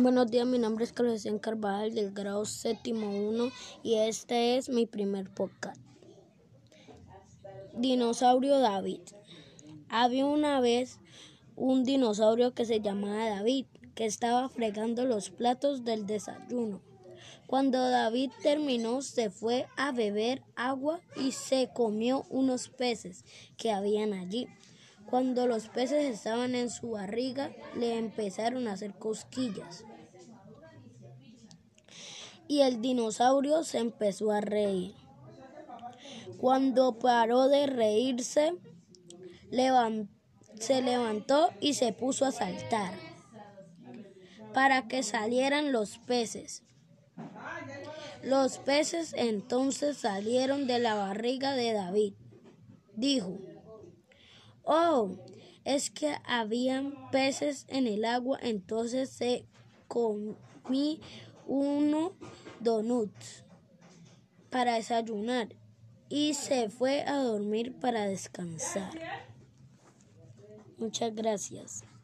Buenos días, mi nombre es Carlos Carvajal del grado séptimo 1 y este es mi primer podcast. Dinosaurio David. Había una vez un dinosaurio que se llamaba David, que estaba fregando los platos del desayuno. Cuando David terminó, se fue a beber agua y se comió unos peces que habían allí. Cuando los peces estaban en su barriga, le empezaron a hacer cosquillas. Y el dinosaurio se empezó a reír. Cuando paró de reírse, se levantó y se puso a saltar para que salieran los peces. Los peces entonces salieron de la barriga de David. Dijo, Oh, es que habían peces en el agua, entonces se comí uno donuts para desayunar y se fue a dormir para descansar. Muchas gracias.